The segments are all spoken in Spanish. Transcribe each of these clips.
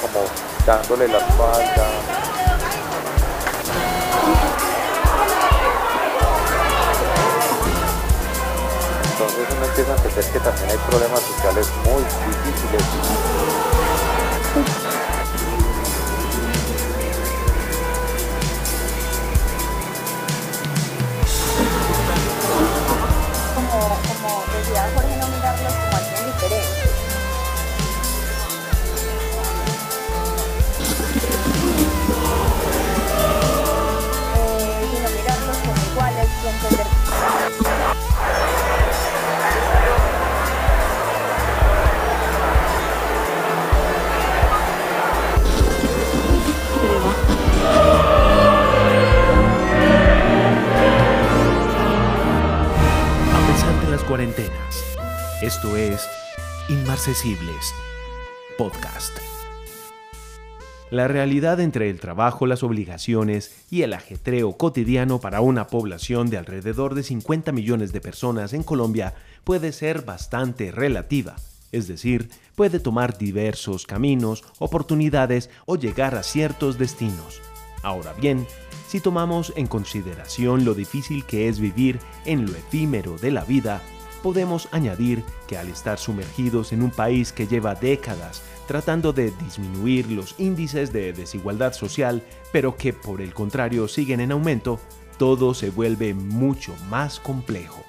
como dándole la espalda. Entonces uno empieza a entender que también hay problemas sociales muy difíciles. Inmarcesibles Podcast. La realidad entre el trabajo, las obligaciones y el ajetreo cotidiano para una población de alrededor de 50 millones de personas en Colombia puede ser bastante relativa, es decir, puede tomar diversos caminos, oportunidades o llegar a ciertos destinos. Ahora bien, si tomamos en consideración lo difícil que es vivir en lo efímero de la vida, podemos añadir que al estar sumergidos en un país que lleva décadas tratando de disminuir los índices de desigualdad social, pero que por el contrario siguen en aumento, todo se vuelve mucho más complejo.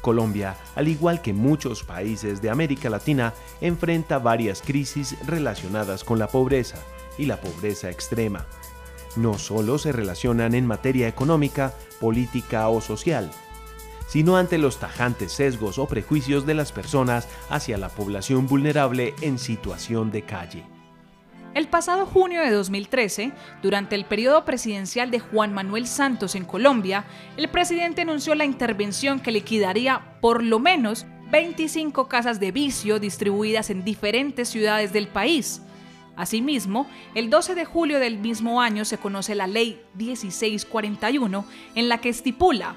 Colombia, al igual que muchos países de América Latina, enfrenta varias crisis relacionadas con la pobreza y la pobreza extrema. No solo se relacionan en materia económica, política o social, sino ante los tajantes sesgos o prejuicios de las personas hacia la población vulnerable en situación de calle. El pasado junio de 2013, durante el periodo presidencial de Juan Manuel Santos en Colombia, el presidente anunció la intervención que liquidaría por lo menos 25 casas de vicio distribuidas en diferentes ciudades del país. Asimismo, el 12 de julio del mismo año se conoce la Ley 1641, en la que estipula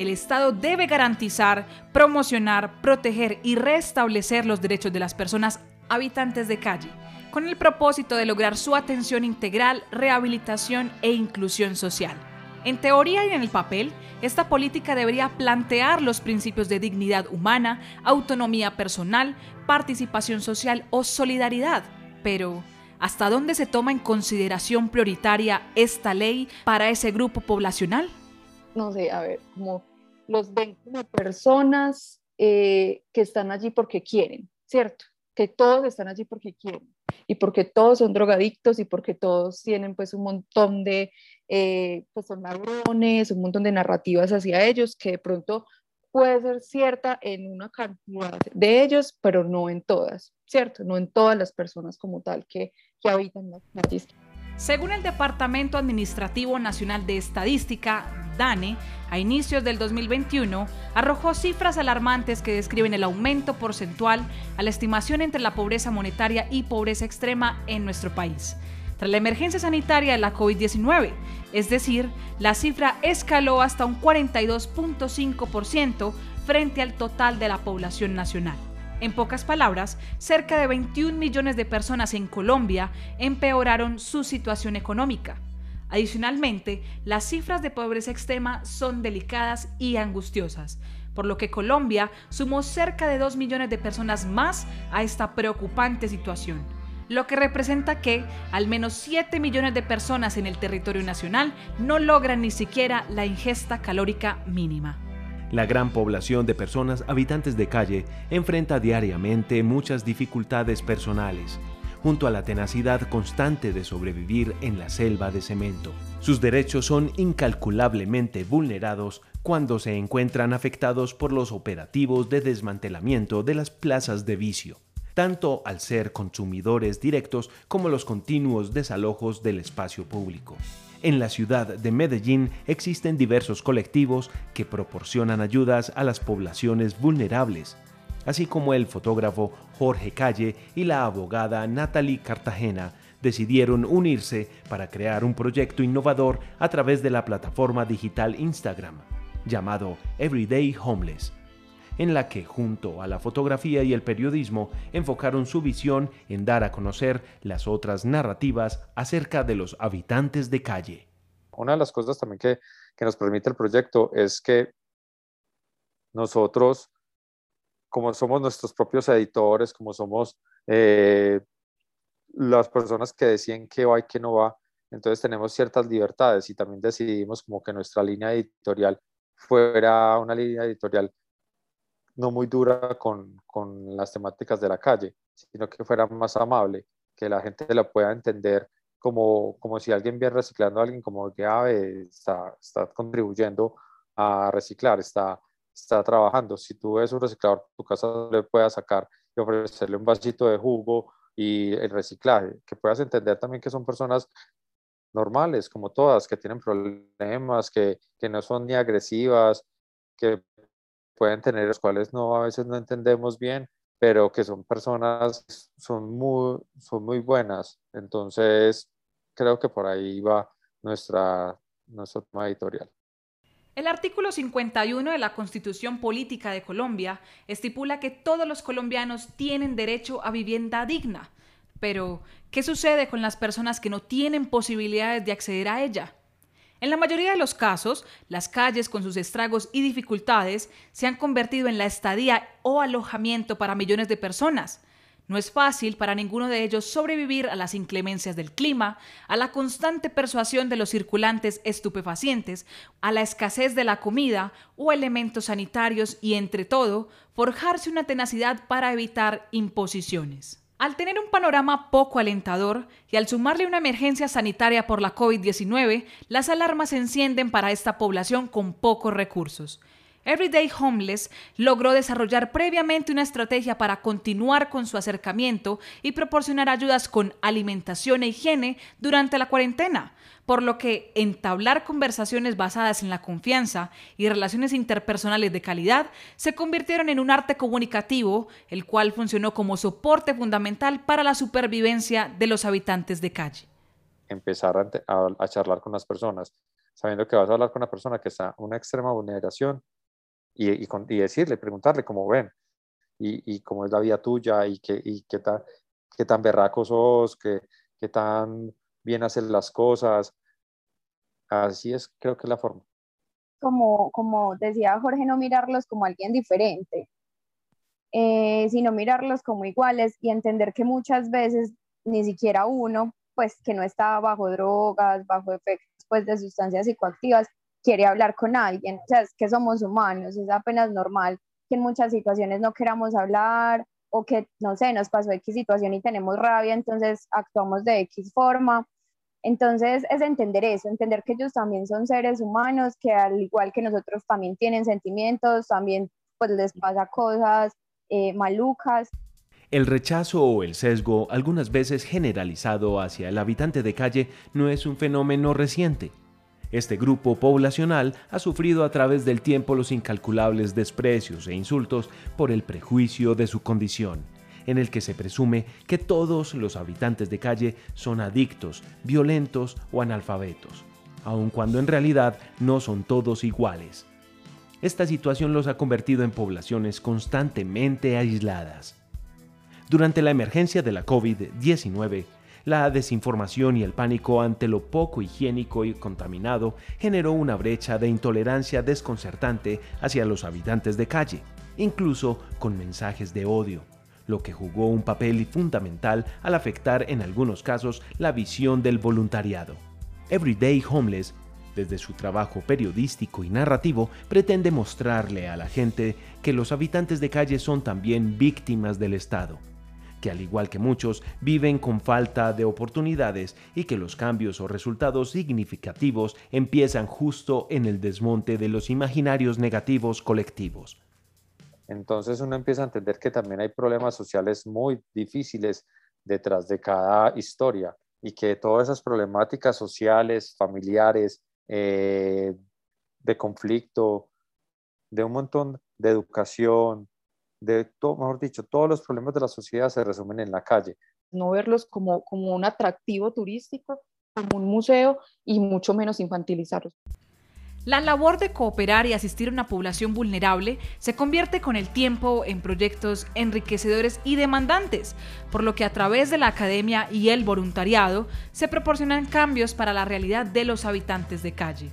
el Estado debe garantizar, promocionar, proteger y restablecer los derechos de las personas habitantes de calle, con el propósito de lograr su atención integral, rehabilitación e inclusión social. En teoría y en el papel, esta política debería plantear los principios de dignidad humana, autonomía personal, participación social o solidaridad. Pero, ¿hasta dónde se toma en consideración prioritaria esta ley para ese grupo poblacional? no sé, a ver, como los ven como personas eh, que están allí porque quieren, ¿cierto? Que todos están allí porque quieren y porque todos son drogadictos y porque todos tienen pues un montón de, eh, pues son ladrones, un montón de narrativas hacia ellos que de pronto puede ser cierta en una cantidad de ellos, pero no en todas, ¿cierto? No en todas las personas como tal que, que habitan las calles. Según el Departamento Administrativo Nacional de Estadística, DANE, a inicios del 2021, arrojó cifras alarmantes que describen el aumento porcentual a la estimación entre la pobreza monetaria y pobreza extrema en nuestro país. Tras la emergencia sanitaria de la COVID-19, es decir, la cifra escaló hasta un 42.5% frente al total de la población nacional. En pocas palabras, cerca de 21 millones de personas en Colombia empeoraron su situación económica. Adicionalmente, las cifras de pobreza extrema son delicadas y angustiosas, por lo que Colombia sumó cerca de 2 millones de personas más a esta preocupante situación, lo que representa que al menos 7 millones de personas en el territorio nacional no logran ni siquiera la ingesta calórica mínima. La gran población de personas habitantes de calle enfrenta diariamente muchas dificultades personales, junto a la tenacidad constante de sobrevivir en la selva de cemento. Sus derechos son incalculablemente vulnerados cuando se encuentran afectados por los operativos de desmantelamiento de las plazas de vicio, tanto al ser consumidores directos como los continuos desalojos del espacio público. En la ciudad de Medellín existen diversos colectivos que proporcionan ayudas a las poblaciones vulnerables, así como el fotógrafo Jorge Calle y la abogada Natalie Cartagena decidieron unirse para crear un proyecto innovador a través de la plataforma digital Instagram, llamado Everyday Homeless. En la que junto a la fotografía y el periodismo enfocaron su visión en dar a conocer las otras narrativas acerca de los habitantes de calle. Una de las cosas también que, nos permite el proyecto es que nosotros, como somos nuestros propios editores, como somos eh, las personas que deciden qué va y qué no va, entonces tenemos ciertas libertades y también decidimos como que nuestra línea editorial fuera una línea editorial no muy dura con, con las temáticas de la calle, sino que fuera más amable, que la gente la pueda entender como, como si alguien viene reciclando a alguien, como que ah, está, está contribuyendo a reciclar, está, está trabajando. Si tú ves un reciclador, tu casa le puedas sacar y ofrecerle un vasito de jugo y el reciclaje, que puedas entender también que son personas normales, como todas, que tienen problemas, que, que no son ni agresivas, que pueden tener, los cuales no a veces no entendemos bien, pero que son personas, son muy, son muy buenas. Entonces, creo que por ahí va nuestra, tema editorial. El artículo 51 de la Constitución Política de Colombia estipula que todos los colombianos tienen derecho a vivienda digna. Pero, ¿qué sucede con las personas que no tienen posibilidades de acceder a ella? En la mayoría de los casos, las calles con sus estragos y dificultades se han convertido en la estadía o alojamiento para millones de personas. No es fácil para ninguno de ellos sobrevivir a las inclemencias del clima, a la constante persuasión de los circulantes estupefacientes, a la escasez de la comida o elementos sanitarios y, entre todo, forjarse una tenacidad para evitar imposiciones. Al tener un panorama poco alentador y al sumarle una emergencia sanitaria por la COVID-19, las alarmas se encienden para esta población con pocos recursos. Everyday Homeless logró desarrollar previamente una estrategia para continuar con su acercamiento y proporcionar ayudas con alimentación e higiene durante la cuarentena, por lo que entablar conversaciones basadas en la confianza y relaciones interpersonales de calidad se convirtieron en un arte comunicativo, el cual funcionó como soporte fundamental para la supervivencia de los habitantes de calle. Empezar a, charlar con las personas, sabiendo que vas a hablar con una persona que está en una extrema vulneración y, y, decirle, preguntarle cómo ven y, cómo es la vida tuya y qué, y qué, tan, qué tan berraco sos, qué, qué tan bien hacen las cosas, Así es, creo que es la forma. Como, como decía Jorge, no mirarlos como alguien diferente, eh, sino mirarlos como iguales y entender que muchas veces ni siquiera uno, pues que no está bajo drogas, bajo efectos pues, de sustancias psicoactivas, quiere hablar con alguien. O sea, es que somos humanos, es apenas normal que en muchas situaciones no queramos hablar o que, no sé, nos pasó X situación y tenemos rabia, entonces actuamos de X forma entonces es entender eso, entender que ellos también son seres humanos, que al igual que nosotros también tienen sentimientos, también pues les pasa cosas eh, malucas. El rechazo o el sesgo, algunas veces generalizado hacia el habitante de calle, no es un fenómeno reciente. Este grupo poblacional ha sufrido a través del tiempo los incalculables desprecios e insultos por el prejuicio de su condición en el que se presume que todos los habitantes de calle son adictos, violentos o analfabetos, aun cuando en realidad no son todos iguales. Esta situación los ha convertido en poblaciones constantemente aisladas. Durante la emergencia de la COVID-19, la desinformación y el pánico ante lo poco higiénico y contaminado generó una brecha de intolerancia desconcertante hacia los habitantes de calle, incluso con mensajes de odio lo que jugó un papel fundamental al afectar en algunos casos la visión del voluntariado. Everyday Homeless, desde su trabajo periodístico y narrativo, pretende mostrarle a la gente que los habitantes de calle son también víctimas del Estado, que al igual que muchos viven con falta de oportunidades y que los cambios o resultados significativos empiezan justo en el desmonte de los imaginarios negativos colectivos. Entonces uno empieza a entender que también hay problemas sociales muy difíciles detrás de cada historia y que todas esas problemáticas sociales, familiares, eh, de conflicto, de un montón de educación, de todo, mejor dicho, todos los problemas de la sociedad se resumen en la calle. No verlos como, como un atractivo turístico, como un museo y mucho menos infantilizarlos. La labor de cooperar y asistir a una población vulnerable se convierte con el tiempo en proyectos enriquecedores y demandantes, por lo que a través de la academia y el voluntariado se proporcionan cambios para la realidad de los habitantes de calle,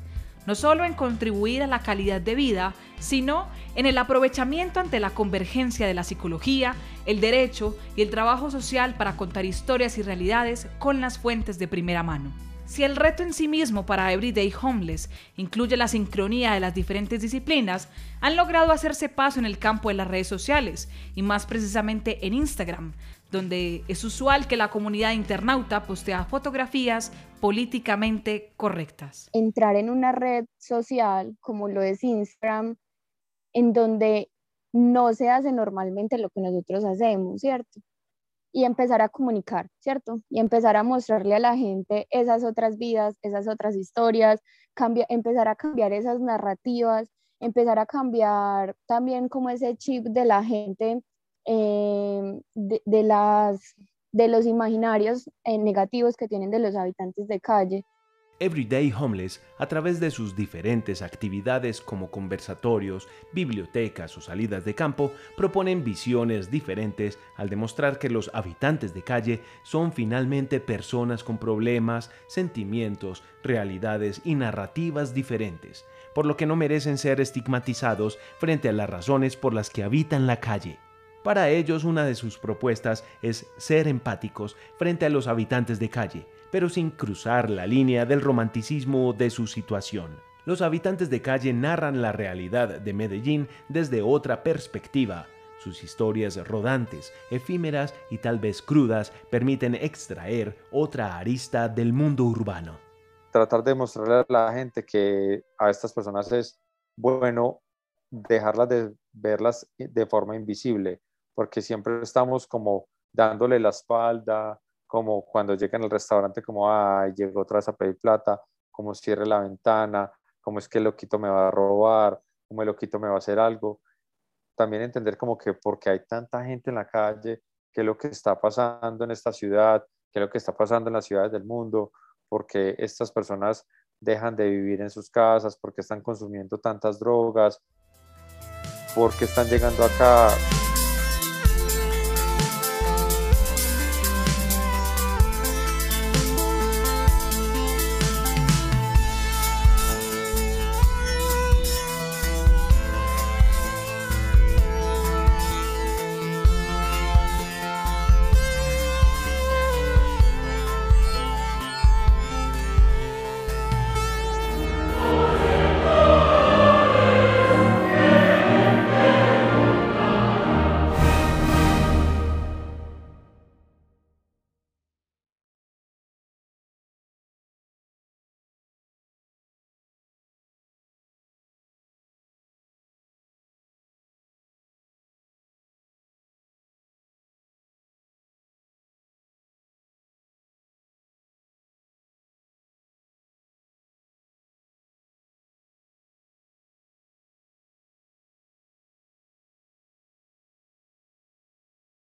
no solo en contribuir a la calidad de vida, sino en el aprovechamiento ante la convergencia de la psicología, el derecho y el trabajo social para contar historias y realidades con las fuentes de primera mano. Si el reto en sí mismo para Everyday Homeless incluye la sincronía de las diferentes disciplinas, han logrado hacerse paso en el campo de las redes sociales y más precisamente en Instagram, donde es usual que la comunidad internauta postea fotografías políticamente correctas. Entrar en una red social como lo es Instagram, en donde no se hace normalmente lo que nosotros hacemos, ¿cierto? y empezar a comunicar, ¿cierto? Y empezar a mostrarle a la gente esas otras vidas, esas otras historias, empezar a cambiar esas narrativas, empezar a cambiar también como ese chip de la gente, eh, de, las, de los imaginarios eh, negativos que tienen de los habitantes de calle. Everyday Homeless, a través de sus diferentes actividades como conversatorios, bibliotecas o salidas de campo, proponen visiones diferentes al demostrar que los habitantes de calle son finalmente personas con problemas, sentimientos, realidades y narrativas diferentes, por lo que no merecen ser estigmatizados frente a las razones por las que habitan la calle. Para ellos, una de sus propuestas es ser empáticos frente a los habitantes de calle, pero sin cruzar la línea del romanticismo de su situación. Los habitantes de calle narran la realidad de Medellín desde otra perspectiva. Sus historias rodantes, efímeras y tal vez crudas permiten extraer otra arista del mundo urbano. Tratar de mostrarle a la gente que a estas personas es bueno dejarlas de verlas de forma invisible, porque siempre estamos como dándole la espalda, como cuando llegan al restaurante, como, ay, llegó otra vez a pedir plata, como cierre la ventana, como es que el loquito me va a robar, como el loquito me va a hacer algo. También entender como que porque hay tanta gente en la calle, qué es lo que está pasando en esta ciudad, qué es lo que está pasando en las ciudades del mundo, porque estas personas dejan de vivir en sus casas, porque están consumiendo tantas drogas, porque están llegando acá